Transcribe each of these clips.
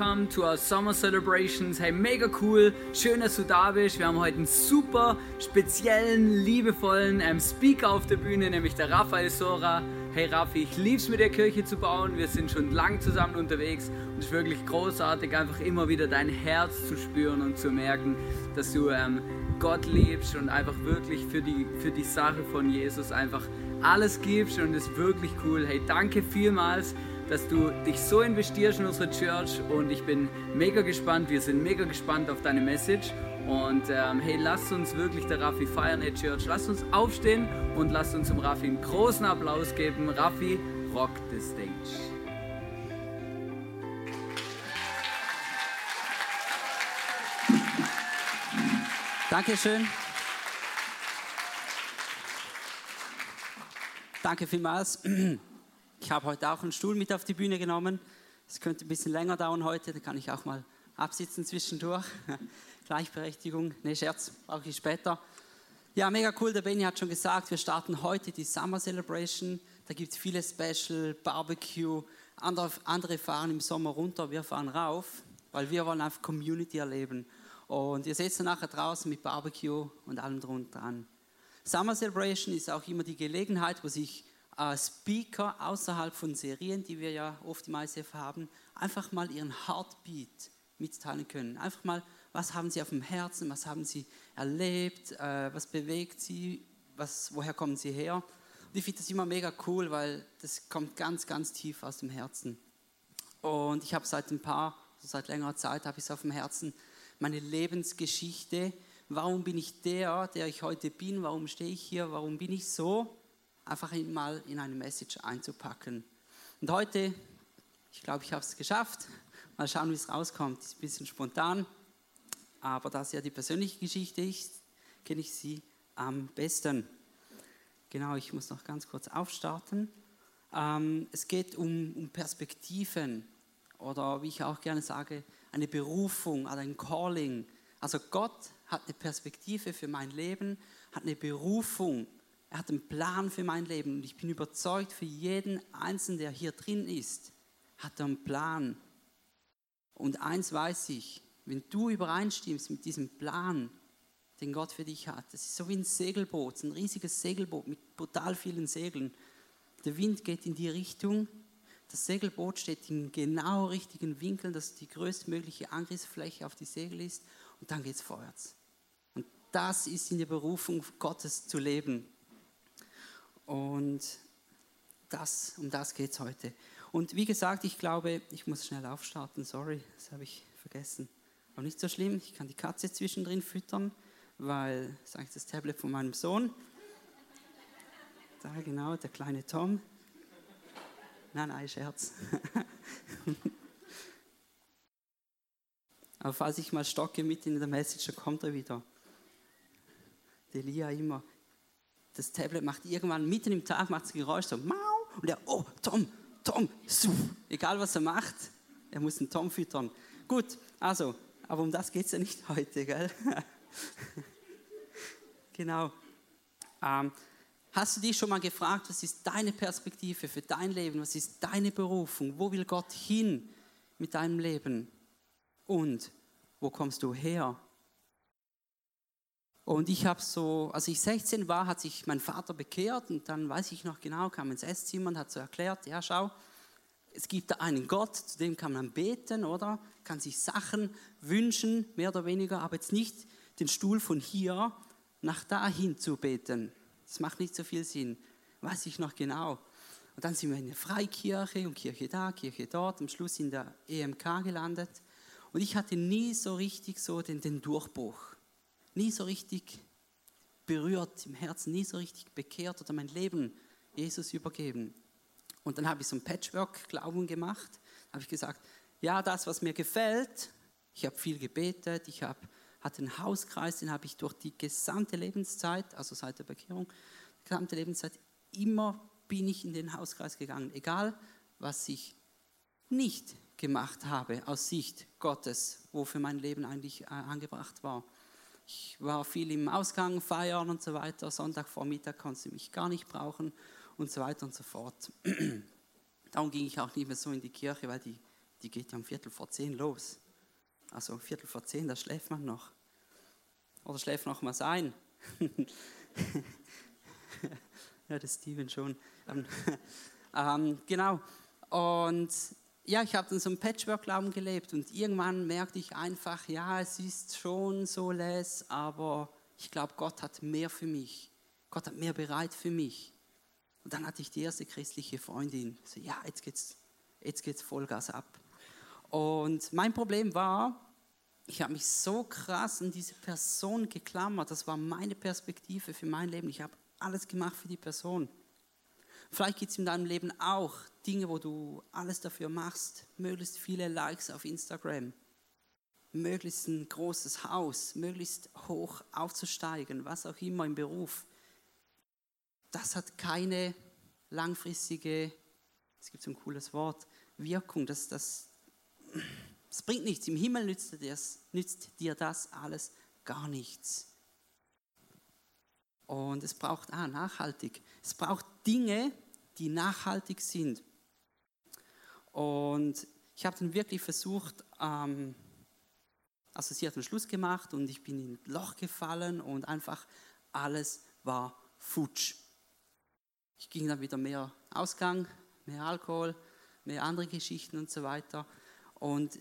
Welcome to our summer celebrations. Hey, mega cool. Schön, dass du da bist. Wir haben heute einen super speziellen, liebevollen ähm, Speaker auf der Bühne, nämlich der Raphael Sora. Hey Raffi, ich lieb's mit der Kirche zu bauen. Wir sind schon lang zusammen unterwegs und es ist wirklich großartig, einfach immer wieder dein Herz zu spüren und zu merken, dass du ähm, Gott liebst und einfach wirklich für die, für die Sache von Jesus einfach alles gibst und es ist wirklich cool. Hey, danke vielmals dass du dich so investierst in unsere Church und ich bin mega gespannt. Wir sind mega gespannt auf deine Message. Und ähm, hey, lass uns wirklich der Raffi feiern, hey Church. Lass uns aufstehen und lass uns dem Raffi einen großen Applaus geben. Raffi, rock the stage. Dankeschön. Danke vielmals. Ich habe heute auch einen Stuhl mit auf die Bühne genommen. Es könnte ein bisschen länger dauern heute, da kann ich auch mal absitzen zwischendurch. Gleichberechtigung, ne Scherz, brauche ich später. Ja, mega cool, der Benny hat schon gesagt, wir starten heute die Summer Celebration. Da gibt es viele Special, Barbecue, andere, andere fahren im Sommer runter, wir fahren rauf, weil wir wollen einfach Community erleben. Und ihr seht es nachher draußen mit Barbecue und allem drum und dran. Summer Celebration ist auch immer die Gelegenheit, wo sich Speaker außerhalb von Serien, die wir ja oft im ICF haben, einfach mal ihren Heartbeat mitteilen können. Einfach mal, was haben sie auf dem Herzen, was haben sie erlebt, äh, was bewegt sie, was, woher kommen sie her. Und ich finde das immer mega cool, weil das kommt ganz, ganz tief aus dem Herzen. Und ich habe seit ein paar, also seit längerer Zeit, habe ich es auf dem Herzen, meine Lebensgeschichte. Warum bin ich der, der ich heute bin? Warum stehe ich hier? Warum bin ich so? Einfach mal in eine Message einzupacken. Und heute, ich glaube, ich habe es geschafft. Mal schauen, wie es rauskommt. Ist ein bisschen spontan, aber da es ja die persönliche Geschichte ist, kenne ich sie am besten. Genau, ich muss noch ganz kurz aufstarten. Ähm, es geht um, um Perspektiven oder wie ich auch gerne sage, eine Berufung, also ein Calling. Also Gott hat eine Perspektive für mein Leben, hat eine Berufung er hat einen Plan für mein Leben und ich bin überzeugt, für jeden Einzelnen, der hier drin ist, hat er einen Plan. Und eins weiß ich, wenn du übereinstimmst mit diesem Plan, den Gott für dich hat, das ist so wie ein Segelboot, ein riesiges Segelboot mit brutal vielen Segeln. Der Wind geht in die Richtung, das Segelboot steht im genau richtigen Winkel, dass die größtmögliche Angriffsfläche auf die Segel ist und dann geht es vorwärts. Und das ist in der Berufung Gottes zu leben. Und das, um das geht es heute. Und wie gesagt, ich glaube, ich muss schnell aufstarten. Sorry, das habe ich vergessen. Aber nicht so schlimm, ich kann die Katze zwischendrin füttern, weil das eigentlich das Tablet von meinem Sohn. Da genau, der kleine Tom. Nein, nein, Scherz. Aber falls ich mal stocke mitten in der Message, dann kommt er wieder. Der Lia immer das Tablet macht irgendwann mitten im Tag macht das Geräusch so mau und er, oh, Tom, Tom, so, egal was er macht, er muss einen Tom füttern. Gut, also, aber um das geht es ja nicht heute, gell? genau. Ähm, hast du dich schon mal gefragt, was ist deine Perspektive für dein Leben? Was ist deine Berufung? Wo will Gott hin mit deinem Leben? Und wo kommst du her? Und ich habe so, als ich 16 war, hat sich mein Vater bekehrt und dann weiß ich noch genau, kam ins Esszimmer und hat so erklärt, ja schau, es gibt da einen Gott, zu dem kann man beten, oder? Kann sich Sachen wünschen, mehr oder weniger, aber jetzt nicht den Stuhl von hier nach dahin zu beten. Das macht nicht so viel Sinn. Weiß ich noch genau. Und dann sind wir in der Freikirche und Kirche da, Kirche dort, am Schluss in der EMK gelandet. Und ich hatte nie so richtig so den, den Durchbruch. Nie so richtig berührt im Herzen, nie so richtig bekehrt oder mein Leben Jesus übergeben. Und dann habe ich so ein Patchwork-Glauben gemacht. Habe ich gesagt, ja, das, was mir gefällt, ich habe viel gebetet, ich habe, hatte einen Hauskreis, den habe ich durch die gesamte Lebenszeit, also seit der Bekehrung, die gesamte Lebenszeit, immer bin ich in den Hauskreis gegangen, egal was ich nicht gemacht habe aus Sicht Gottes, wofür mein Leben eigentlich äh, angebracht war. Ich war viel im Ausgang, feiern und so weiter. Sonntagvormittag konnte ich mich gar nicht brauchen und so weiter und so fort. Darum ging ich auch nicht mehr so in die Kirche, weil die, die geht ja um Viertel vor zehn los. Also Viertel vor zehn, da schläft man noch. Oder schläft noch mal ein. ja, das Steven schon. Ähm, ähm, genau. Und ja, ich habe dann so ein Patchwork-Glauben gelebt und irgendwann merkte ich einfach, ja, es ist schon so les, aber ich glaube, Gott hat mehr für mich. Gott hat mehr bereit für mich. Und dann hatte ich die erste christliche Freundin. So, ja, jetzt geht's, jetzt geht's Vollgas ab. Und mein Problem war, ich habe mich so krass an diese Person geklammert. Das war meine Perspektive für mein Leben. Ich habe alles gemacht für die Person. Vielleicht gibt es in deinem Leben auch Dinge, wo du alles dafür machst, möglichst viele Likes auf Instagram, möglichst ein großes Haus, möglichst hoch aufzusteigen, was auch immer im Beruf das hat keine langfristige, es gibt so ein cooles Wort, Wirkung. Das, das, das bringt nichts. Im Himmel nützt dir, das, nützt dir das alles gar nichts. Und es braucht ah, nachhaltig. Es braucht Dinge, die nachhaltig sind. Und ich habe dann wirklich versucht, ähm, also sie hat einen Schluss gemacht und ich bin in ein Loch gefallen und einfach alles war futsch. Ich ging dann wieder mehr Ausgang, mehr Alkohol, mehr andere Geschichten und so weiter. Und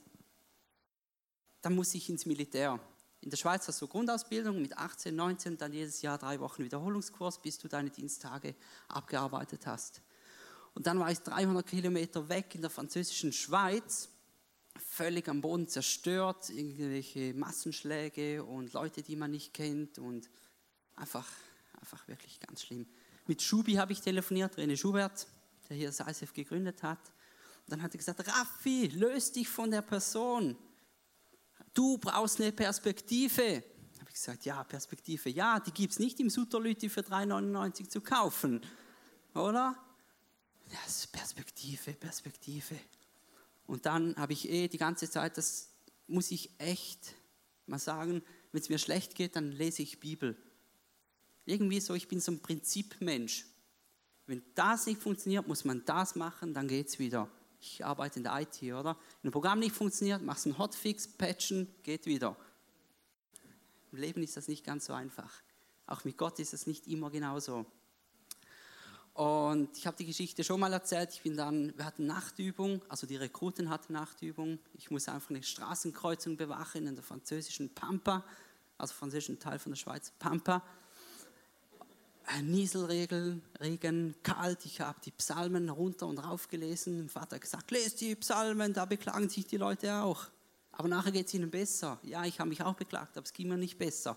dann muss ich ins Militär. In der Schweiz hast du Grundausbildung mit 18, 19, dann jedes Jahr drei Wochen Wiederholungskurs, bis du deine Diensttage abgearbeitet hast. Und dann war ich 300 Kilometer weg in der französischen Schweiz, völlig am Boden zerstört, irgendwelche Massenschläge und Leute, die man nicht kennt und einfach, einfach wirklich ganz schlimm. Mit Schubi habe ich telefoniert, René Schubert, der hier das gegründet hat. Und dann hat er gesagt, Raffi, löst dich von der Person. Du brauchst eine Perspektive. Habe ich gesagt, ja, Perspektive, ja, die gibt es nicht im Sutterlüti für 3,99 zu kaufen. Oder? Ist Perspektive, Perspektive. Und dann habe ich eh die ganze Zeit, das muss ich echt mal sagen, wenn es mir schlecht geht, dann lese ich Bibel. Irgendwie so, ich bin so ein Prinzipmensch. Wenn das nicht funktioniert, muss man das machen, dann geht es wieder. Ich arbeite in der IT, oder? Wenn ein Programm nicht funktioniert, machst du einen Hotfix, patchen, geht wieder. Im Leben ist das nicht ganz so einfach. Auch mit Gott ist es nicht immer genauso. Und ich habe die Geschichte schon mal erzählt. Ich bin dann, wir hatten Nachtübung, also die Rekruten hatten Nachtübung. Ich muss einfach eine Straßenkreuzung bewachen in der französischen Pampa, also französischen Teil von der Schweiz, Pampa. Nieselregen, Regen, kalt. Ich habe die Psalmen runter und rauf gelesen. Mein Vater hat gesagt, lest die Psalmen, da beklagen sich die Leute auch. Aber nachher geht es ihnen besser. Ja, ich habe mich auch beklagt, aber es ging mir nicht besser.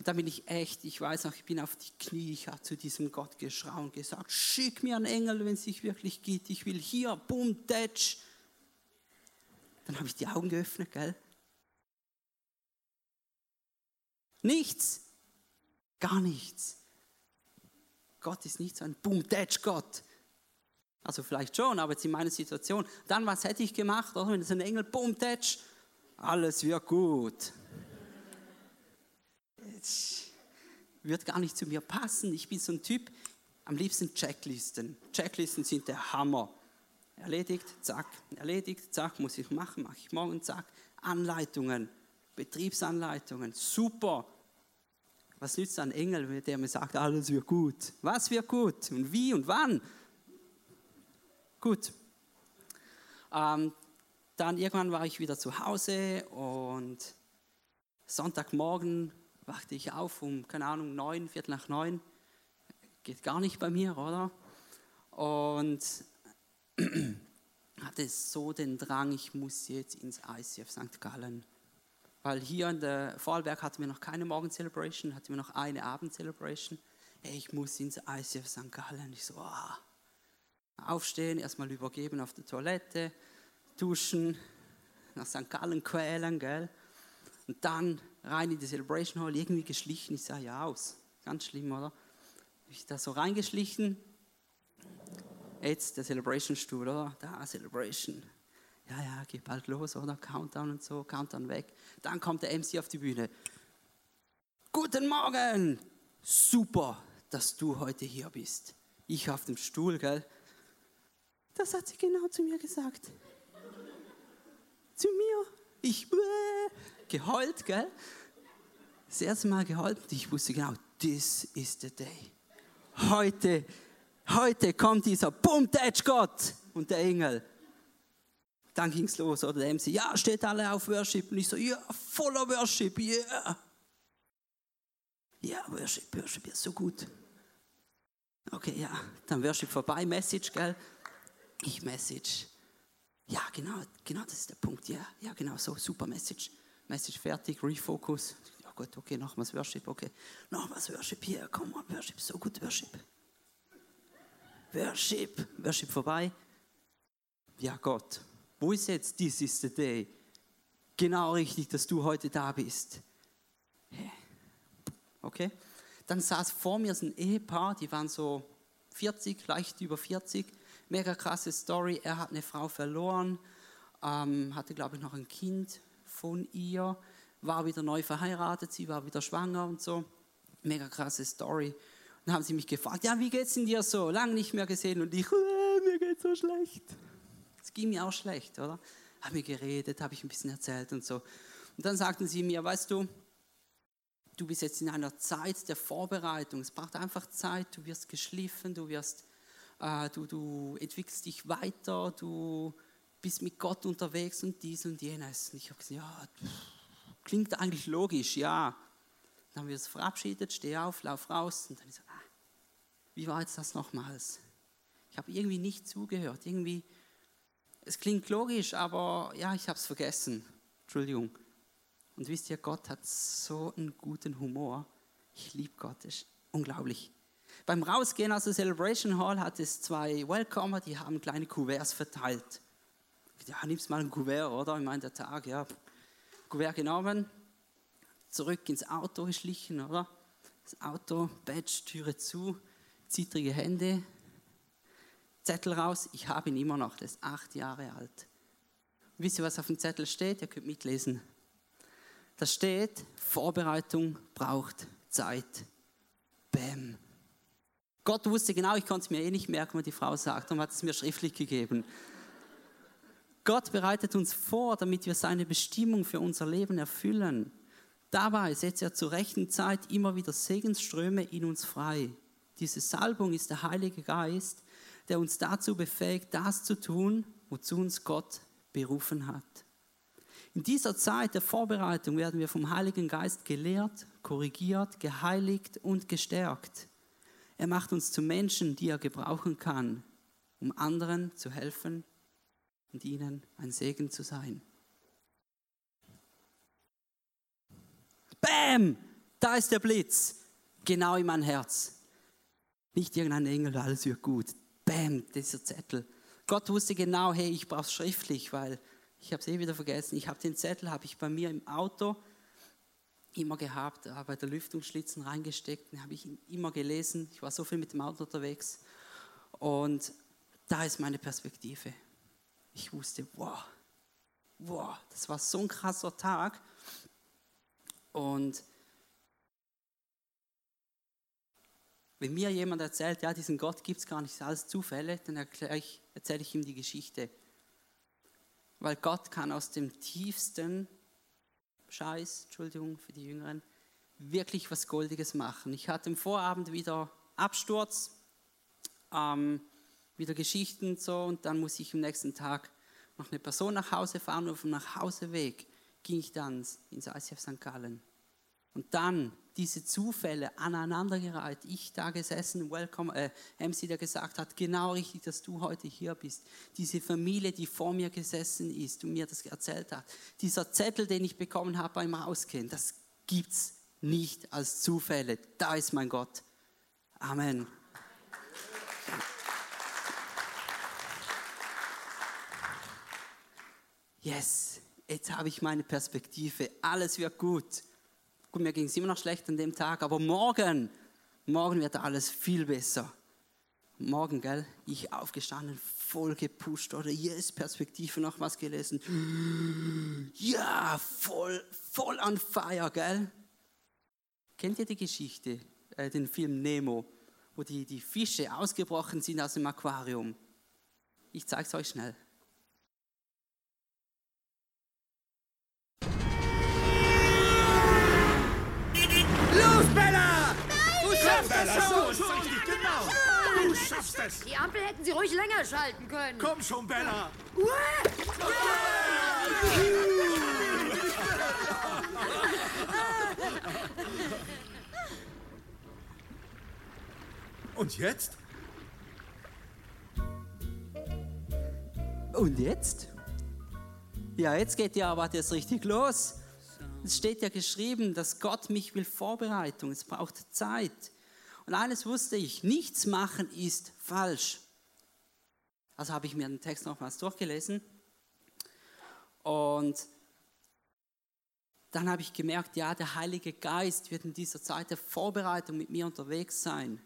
Und da bin ich echt, ich weiß noch, ich bin auf die Knie, ich habe zu diesem Gott geschrien und gesagt, schick mir einen Engel, wenn es sich wirklich geht. Ich will hier, boom, tätsch. Dann habe ich die Augen geöffnet, gell? Nichts. Gar nichts. Gott ist nicht so ein Boom-Datch-Gott. Also vielleicht schon, aber jetzt in meiner Situation. Dann, was hätte ich gemacht, oder? wenn es ein Engel, Boom-Datch, alles wird gut. Wird gar nicht zu mir passen. Ich bin so ein Typ, am liebsten Checklisten. Checklisten sind der Hammer. Erledigt, zack, erledigt, zack, muss ich machen, mache ich morgen, zack. Anleitungen, Betriebsanleitungen, super. Was nützt ein Engel, der mir sagt, alles wird gut? Was wird gut? Und wie und wann? Gut. Ähm, dann irgendwann war ich wieder zu Hause und Sonntagmorgen wachte ich auf um, keine Ahnung, neun, Viertel nach neun. Geht gar nicht bei mir, oder? Und hatte so den Drang, ich muss jetzt ins ICF St. Gallen. Weil hier in der Vorarlberg hatten wir noch keine Morgen-Celebration, hatten wir noch eine Abend-Celebration. Hey, ich muss ins ICF St. Gallen. Ich so, oh. aufstehen, erstmal übergeben auf der Toilette, duschen, nach St. Gallen quälen, gell? Und dann rein in die Celebration Hall, irgendwie geschlichen. Ich sah ja aus. Ganz schlimm, oder? Ich da so reingeschlichen. Jetzt der Celebration-Stuhl, oder? Da, Celebration. Ja, ja, geht bald los, oder? Countdown und so, Countdown weg. Dann kommt der MC auf die Bühne. Guten Morgen! Super, dass du heute hier bist. Ich auf dem Stuhl, gell? Das hat sie genau zu mir gesagt. zu mir. Ich äh, geheult, gell? Das erste Mal geheult und ich wusste genau, this is the day. Heute, heute kommt dieser Boom, Gott und der Engel. Dann ging es los, oder der MC, ja, steht alle auf Worship. Und ich so, ja, voller Worship, yeah. Ja, Worship, Worship ist so gut. Okay, ja, dann Worship vorbei, Message, gell? Ich Message. Ja, genau, genau, das ist der Punkt, ja, ja, genau, so, super Message. Message fertig, Refocus. Ja gut, okay, nochmals Worship, okay. Nochmals Worship hier, komm on, Worship, so gut Worship. Worship, Worship vorbei. Ja, Gott, wo ist jetzt this is the day? Genau richtig, dass du heute da bist. Okay? Dann saß vor mir ein Ehepaar, die waren so 40, leicht über 40. Mega krasse Story. Er hat eine Frau verloren, ähm, hatte, glaube ich, noch ein Kind von ihr, war wieder neu verheiratet, sie war wieder schwanger und so. Mega krasse Story. Dann haben sie mich gefragt, ja, wie geht's denn dir so? Lange nicht mehr gesehen. Und ich, äh, mir geht's so schlecht. Es ging mir auch schlecht, oder? Haben wir geredet, habe ich ein bisschen erzählt und so. Und dann sagten sie mir, weißt du, du bist jetzt in einer Zeit der Vorbereitung. Es braucht einfach Zeit, du wirst geschliffen, du wirst, du, du entwickelst dich weiter, du bist mit Gott unterwegs und dies und jenes. Und ich habe gesagt, ja, klingt eigentlich logisch, ja. Dann haben wir uns verabschiedet, stehe auf, lauf raus und dann ist so, ah, wie war jetzt das nochmals? Ich habe irgendwie nicht zugehört, irgendwie es klingt logisch, aber ja, ich habe es vergessen. Entschuldigung. Und wisst ihr, Gott hat so einen guten Humor. Ich liebe Gott, ist unglaublich. Beim Rausgehen aus der Celebration Hall hat es zwei Welcomer, die haben kleine Kuverts verteilt. Ja, nimmst mal ein Kuvert, oder? Ich meine, der Tag, ja. Kuvert genommen, zurück ins Auto geschlichen, oder? Das Auto, Badge, Türe zu, zittrige Hände, Zettel raus, ich habe ihn immer noch, der ist acht Jahre alt. Wisst ihr, was auf dem Zettel steht? Ihr könnt mitlesen. Da steht, Vorbereitung braucht Zeit. Bäm. Gott wusste genau, ich konnte es mir eh nicht merken, was die Frau sagt, und hat es mir schriftlich gegeben. Gott bereitet uns vor, damit wir seine Bestimmung für unser Leben erfüllen. Dabei setzt er zur rechten Zeit immer wieder Segensströme in uns frei. Diese Salbung ist der Heilige Geist, der uns dazu befähigt, das zu tun, wozu uns Gott berufen hat. In dieser Zeit der Vorbereitung werden wir vom Heiligen Geist gelehrt, korrigiert, geheiligt und gestärkt. Er macht uns zu Menschen, die er gebrauchen kann, um anderen zu helfen und ihnen ein Segen zu sein. Bäm! Da ist der Blitz, genau in mein Herz. Nicht irgendein Engel, alles wird gut bam, dieser Zettel. Gott wusste genau, hey, ich brauche es schriftlich, weil ich habe es eh wieder vergessen. Ich habe den Zettel, habe ich bei mir im Auto immer gehabt, bei der Lüftungsschlitzen reingesteckt, den habe ich immer gelesen. Ich war so viel mit dem Auto unterwegs und da ist meine Perspektive. Ich wusste, wow, wow, das war so ein krasser Tag und Wenn mir jemand erzählt, ja, diesen Gott gibt es gar nicht, das ist alles Zufälle, dann ich, erzähle ich ihm die Geschichte. Weil Gott kann aus dem tiefsten Scheiß, Entschuldigung für die Jüngeren, wirklich was Goldiges machen. Ich hatte im Vorabend wieder Absturz, ähm, wieder Geschichten und so, und dann muss ich am nächsten Tag noch eine Person nach Hause fahren und auf dem Nachhauseweg ging ich dann ins ICF St. Gallen. Und dann diese Zufälle aneinandergereiht. Ich da gesessen, welcome, äh, MC, der gesagt hat, genau richtig, dass du heute hier bist. Diese Familie, die vor mir gesessen ist und mir das erzählt hat. Dieser Zettel, den ich bekommen habe beim Rausgehen, das gibt's nicht als Zufälle. Da ist mein Gott. Amen. Yes, jetzt habe ich meine Perspektive. Alles wird gut. Gut, mir ging es immer noch schlecht an dem Tag, aber morgen, morgen wird alles viel besser. Morgen, gell, ich aufgestanden, voll gepusht oder yes, Perspektive noch was gelesen. Ja, voll, voll on fire, gell. Kennt ihr die Geschichte, äh, den Film Nemo, wo die, die Fische ausgebrochen sind aus dem Aquarium? Ich zeige es euch schnell. Bella, so, so, genau. Du schaffst es. Die Ampel hätten Sie ruhig länger schalten können. Komm schon, Bella. Und jetzt? Und jetzt? Ja, jetzt geht die Arbeit jetzt richtig los. Es steht ja geschrieben, dass Gott mich will Vorbereitung. Es braucht Zeit. Und eines wusste ich, nichts machen ist falsch. Also habe ich mir den Text nochmals durchgelesen. Und dann habe ich gemerkt, ja, der Heilige Geist wird in dieser Zeit der Vorbereitung mit mir unterwegs sein.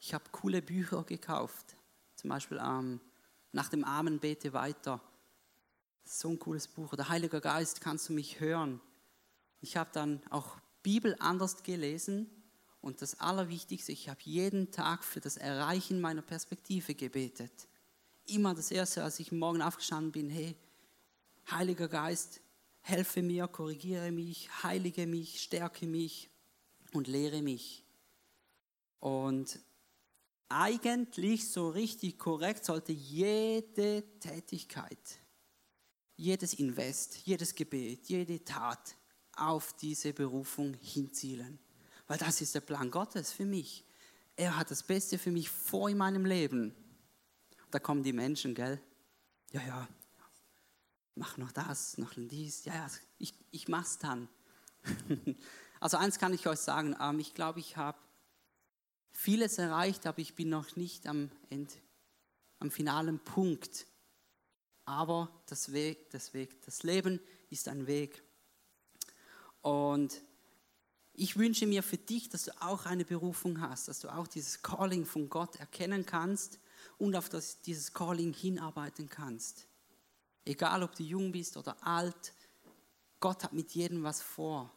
Ich habe coole Bücher gekauft. Zum Beispiel ähm, Nach dem Armen bete weiter. So ein cooles Buch. Der Heilige Geist, kannst du mich hören? Ich habe dann auch Bibel anders gelesen und das Allerwichtigste, ich habe jeden Tag für das Erreichen meiner Perspektive gebetet. Immer das Erste, als ich morgen aufgestanden bin, hey, Heiliger Geist, helfe mir, korrigiere mich, heilige mich, stärke mich und lehre mich. Und eigentlich so richtig korrekt sollte jede Tätigkeit, jedes Invest, jedes Gebet, jede Tat auf diese Berufung hinzielen. Weil das ist der Plan Gottes für mich. Er hat das Beste für mich vor in meinem Leben. Da kommen die Menschen, gell? Ja, ja, mach noch das, noch dies. Ja, ja, ich, ich mach's dann. also eins kann ich euch sagen, ähm, ich glaube, ich habe vieles erreicht, aber ich bin noch nicht am Ende, am finalen Punkt. Aber das Weg, das Weg, das Leben ist ein Weg. Und ich wünsche mir für dich, dass du auch eine Berufung hast, dass du auch dieses Calling von Gott erkennen kannst und auf das, dieses Calling hinarbeiten kannst. Egal, ob du jung bist oder alt, Gott hat mit jedem was vor.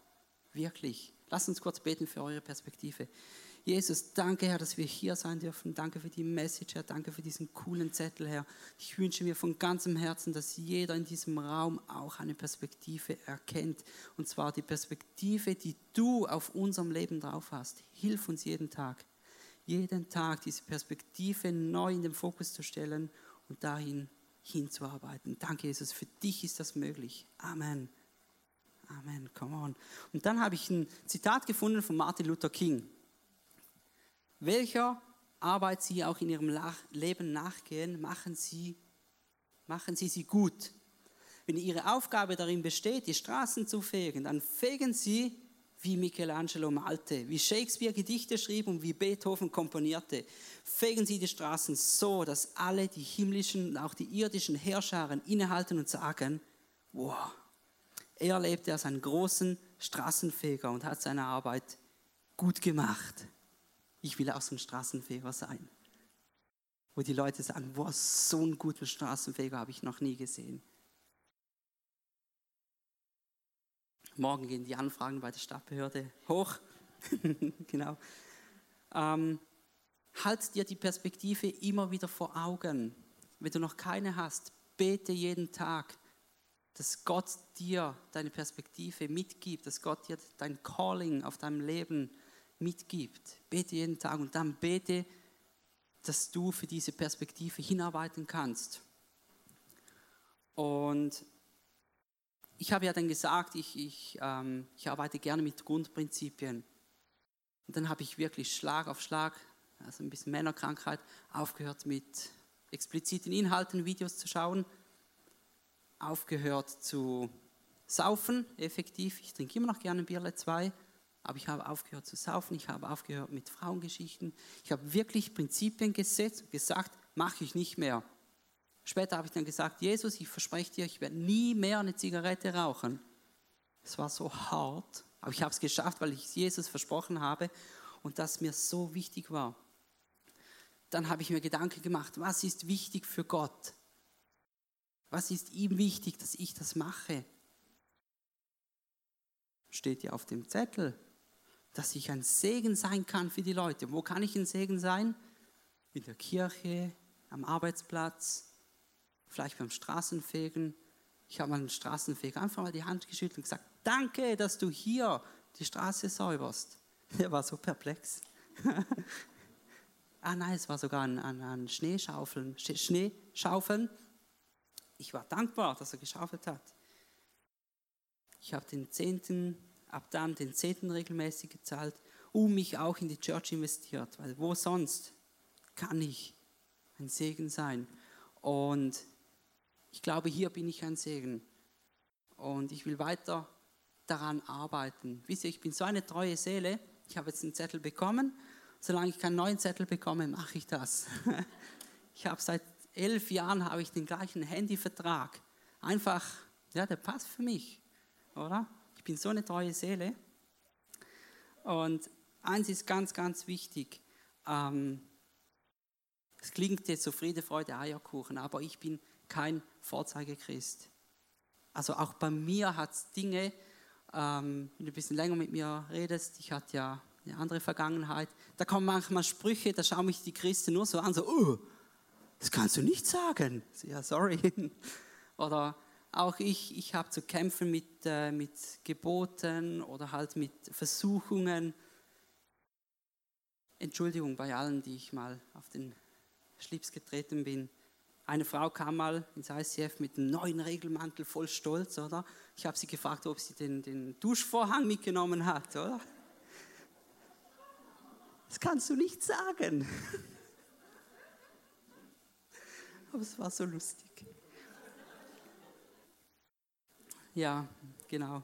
Wirklich. Lass uns kurz beten für eure Perspektive. Jesus, danke, Herr, dass wir hier sein dürfen. Danke für die Message, Herr. Danke für diesen coolen Zettel, Herr. Ich wünsche mir von ganzem Herzen, dass jeder in diesem Raum auch eine Perspektive erkennt. Und zwar die Perspektive, die du auf unserem Leben drauf hast. Hilf uns jeden Tag. Jeden Tag diese Perspektive neu in den Fokus zu stellen und dahin hinzuarbeiten. Danke, Jesus. Für dich ist das möglich. Amen. Amen. Come on. Und dann habe ich ein Zitat gefunden von Martin Luther King welcher Arbeit Sie auch in Ihrem Leben nachgehen, machen Sie, machen Sie sie gut. Wenn Ihre Aufgabe darin besteht, die Straßen zu fegen, dann fegen Sie wie Michelangelo malte, wie Shakespeare Gedichte schrieb und wie Beethoven komponierte. Fegen Sie die Straßen so, dass alle die himmlischen und auch die irdischen Herrscharen innehalten und sagen, wow, er lebte als einen großen Straßenfeger und hat seine Arbeit gut gemacht ich will auch so ein Straßenfeger sein. Wo die Leute sagen, boah, so einen guten Straßenfeger habe ich noch nie gesehen. Morgen gehen die Anfragen bei der Stadtbehörde hoch. genau. Ähm, halt dir die Perspektive immer wieder vor Augen. Wenn du noch keine hast, bete jeden Tag, dass Gott dir deine Perspektive mitgibt, dass Gott dir dein Calling auf deinem Leben mitgibt. Bete jeden Tag und dann bete, dass du für diese Perspektive hinarbeiten kannst. Und ich habe ja dann gesagt, ich, ich, ähm, ich arbeite gerne mit Grundprinzipien. Und dann habe ich wirklich Schlag auf Schlag, also ein bisschen Männerkrankheit, aufgehört mit expliziten Inhalten, Videos zu schauen, aufgehört zu saufen, effektiv. Ich trinke immer noch gerne Bierle zwei, aber ich habe aufgehört zu saufen, ich habe aufgehört mit Frauengeschichten. Ich habe wirklich Prinzipien gesetzt und gesagt, mache ich nicht mehr. Später habe ich dann gesagt, Jesus, ich verspreche dir, ich werde nie mehr eine Zigarette rauchen. Es war so hart, aber ich habe es geschafft, weil ich Jesus versprochen habe und das mir so wichtig war. Dann habe ich mir Gedanken gemacht, was ist wichtig für Gott? Was ist ihm wichtig, dass ich das mache? Steht ja auf dem Zettel, dass ich ein Segen sein kann für die Leute. Wo kann ich ein Segen sein? In der Kirche, am Arbeitsplatz, vielleicht beim Straßenfegen. Ich habe mal einen Straßenfeger einfach mal die Hand geschüttelt und gesagt, danke, dass du hier die Straße säuberst. Er war so perplex. ah nein, es war sogar ein, ein, ein Schneeschaufeln, Schneeschaufeln. Ich war dankbar, dass er geschaufelt hat. Ich habe den Zehnten, ab dann den Zehnten regelmäßig gezahlt und mich auch in die Church investiert, weil wo sonst kann ich ein Segen sein? Und ich glaube, hier bin ich ein Segen. Und ich will weiter daran arbeiten. Wisst ihr, ich bin so eine treue Seele. Ich habe jetzt einen Zettel bekommen. Solange ich keinen neuen Zettel bekomme, mache ich das. Ich habe seit elf Jahren habe ich den gleichen Handyvertrag. Einfach, ja, der passt für mich, oder? Ich bin so eine treue Seele. Und eins ist ganz, ganz wichtig. Ähm, es klingt jetzt so Friede, Freude, Eierkuchen, aber ich bin kein Vorzeigechrist. Also auch bei mir hat es Dinge, ähm, wenn du ein bisschen länger mit mir redest, ich hatte ja eine andere Vergangenheit, da kommen manchmal Sprüche, da schauen mich die Christen nur so an, so, oh, das kannst du nicht sagen. Ja, sorry. Oder auch ich, ich habe zu kämpfen mit, äh, mit Geboten oder halt mit Versuchungen. Entschuldigung bei allen, die ich mal auf den Schlips getreten bin. Eine Frau kam mal ins ICF mit einem neuen Regelmantel, voll stolz, oder? Ich habe sie gefragt, ob sie den, den Duschvorhang mitgenommen hat, oder? Das kannst du nicht sagen. Aber es war so lustig. Ja, genau.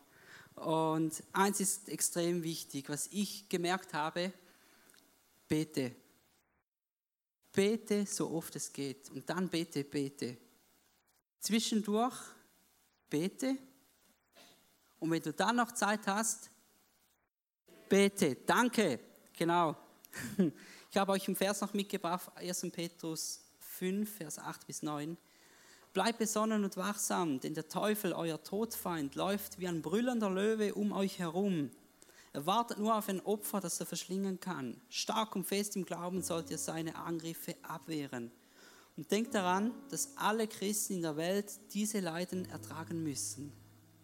Und eins ist extrem wichtig, was ich gemerkt habe, bete. Bete so oft es geht. Und dann bete, bete. Zwischendurch bete. Und wenn du dann noch Zeit hast, bete. Danke. Genau. Ich habe euch im Vers noch mitgebracht, 1. Petrus 5, Vers 8 bis 9. Bleibt besonnen und wachsam, denn der Teufel, euer Todfeind, läuft wie ein brüllender Löwe um euch herum er wartet nur auf ein Opfer, das er verschlingen kann. Stark und fest im Glauben sollt ihr seine Angriffe abwehren. Und denkt daran, dass alle Christen in der Welt diese Leiden ertragen müssen.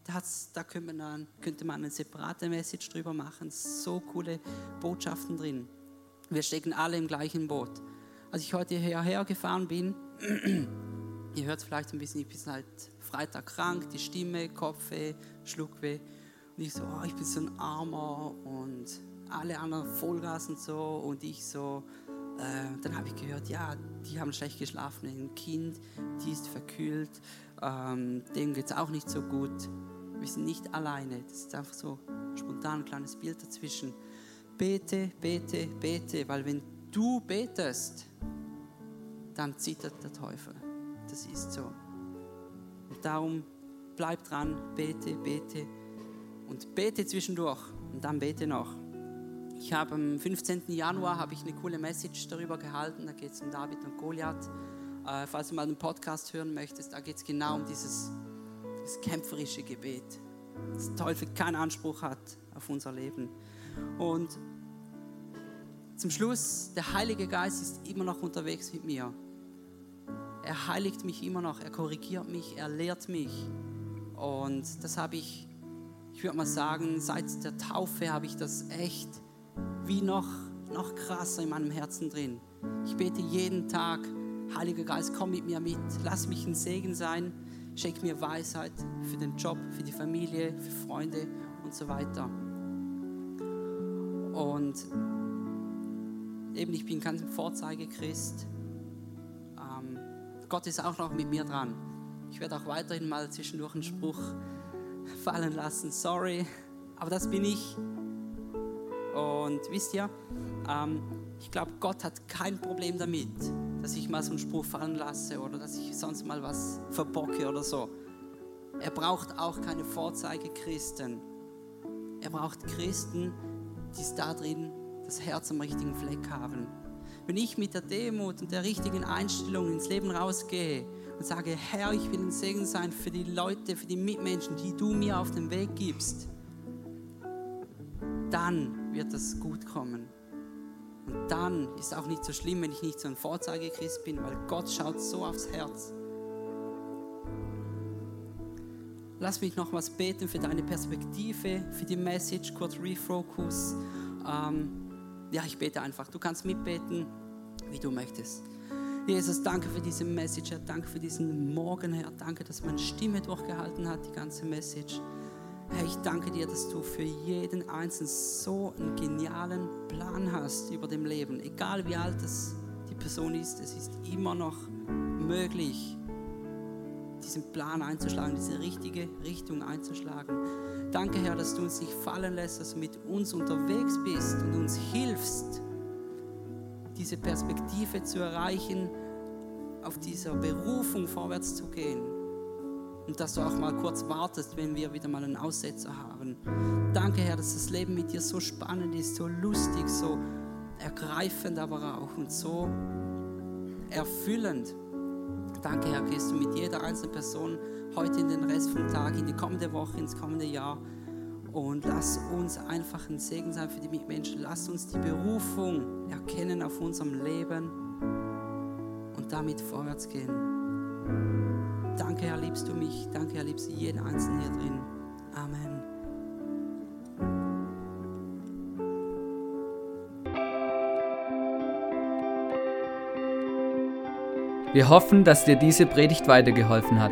Das, da könnte man, könnte man eine separate Message drüber machen. So coole Botschaften drin. Wir stecken alle im gleichen Boot. Als ich heute hierher gefahren bin, ihr hört es vielleicht ein bisschen, ich bin seit Freitag krank, die Stimme, Kopfweh, Schluckweh. Und ich so, oh, ich bin so ein Armer und alle anderen Vollgas und so und ich so. Äh, dann habe ich gehört, ja, die haben schlecht geschlafen, ein Kind, die ist verkühlt, ähm, dem geht es auch nicht so gut. Wir sind nicht alleine. Das ist einfach so spontan ein kleines Bild dazwischen. Bete, bete, bete, weil wenn du betest, dann zittert der Teufel. Das ist so. Und darum bleib dran, bete, bete und bete zwischendurch und dann bete noch. Ich habe am 15. Januar habe ich eine coole Message darüber gehalten, da geht es um David und Goliath. Äh, falls du mal einen Podcast hören möchtest, da geht es genau um dieses, dieses kämpferische Gebet, dass der Teufel keinen Anspruch hat auf unser Leben. Und zum Schluss, der Heilige Geist ist immer noch unterwegs mit mir. Er heiligt mich immer noch, er korrigiert mich, er lehrt mich. Und das habe ich ich würde mal sagen, seit der Taufe habe ich das echt wie noch, noch krasser in meinem Herzen drin. Ich bete jeden Tag, Heiliger Geist, komm mit mir mit, lass mich ein Segen sein, Schenk mir Weisheit für den Job, für die Familie, für Freunde und so weiter. Und eben, ich bin kein Vorzeigechrist. Ähm, Gott ist auch noch mit mir dran. Ich werde auch weiterhin mal zwischendurch einen Spruch fallen lassen, sorry, aber das bin ich. Und wisst ihr, ähm, ich glaube, Gott hat kein Problem damit, dass ich mal so einen Spruch fallen lasse oder dass ich sonst mal was verbocke oder so. Er braucht auch keine Vorzeigechristen. Er braucht Christen, die es da drin das Herz am richtigen Fleck haben. Wenn ich mit der Demut und der richtigen Einstellung ins Leben rausgehe und sage, Herr, ich will ein Segen sein für die Leute, für die Mitmenschen, die du mir auf den Weg gibst, dann wird das gut kommen. Und dann ist auch nicht so schlimm, wenn ich nicht so ein Vorzeigechrist bin, weil Gott schaut so aufs Herz. Lass mich noch was beten für deine Perspektive, für die Message, kurz Refocus. Ähm, ja, ich bete einfach. Du kannst mitbeten, wie du möchtest. Jesus, danke für diese Message, Herr. Danke für diesen Morgen, Herr. Danke, dass meine Stimme durchgehalten hat, die ganze Message. Herr, ich danke dir, dass du für jeden Einzelnen so einen genialen Plan hast über dem Leben. Egal wie alt es die Person ist, es ist immer noch möglich, diesen Plan einzuschlagen, diese richtige Richtung einzuschlagen. Danke, Herr, dass du uns nicht fallen lässt, dass du mit uns unterwegs bist und uns hilfst, diese Perspektive zu erreichen, auf dieser Berufung vorwärts zu gehen. Und dass du auch mal kurz wartest, wenn wir wieder mal einen Aussetzer haben. Danke, Herr, dass das Leben mit dir so spannend ist, so lustig, so ergreifend, aber auch und so erfüllend. Danke, Herr, gehst du mit jeder einzelnen Person heute in den Rest vom Tag, in die kommende Woche, ins kommende Jahr. Und lass uns einfach ein Segen sein für die Mitmenschen. Lass uns die Berufung erkennen auf unserem Leben und damit vorwärts gehen. Danke, Herr, liebst du mich. Danke, Herr, liebst du jeden Einzelnen hier drin. Amen. Wir hoffen, dass dir diese Predigt weitergeholfen hat.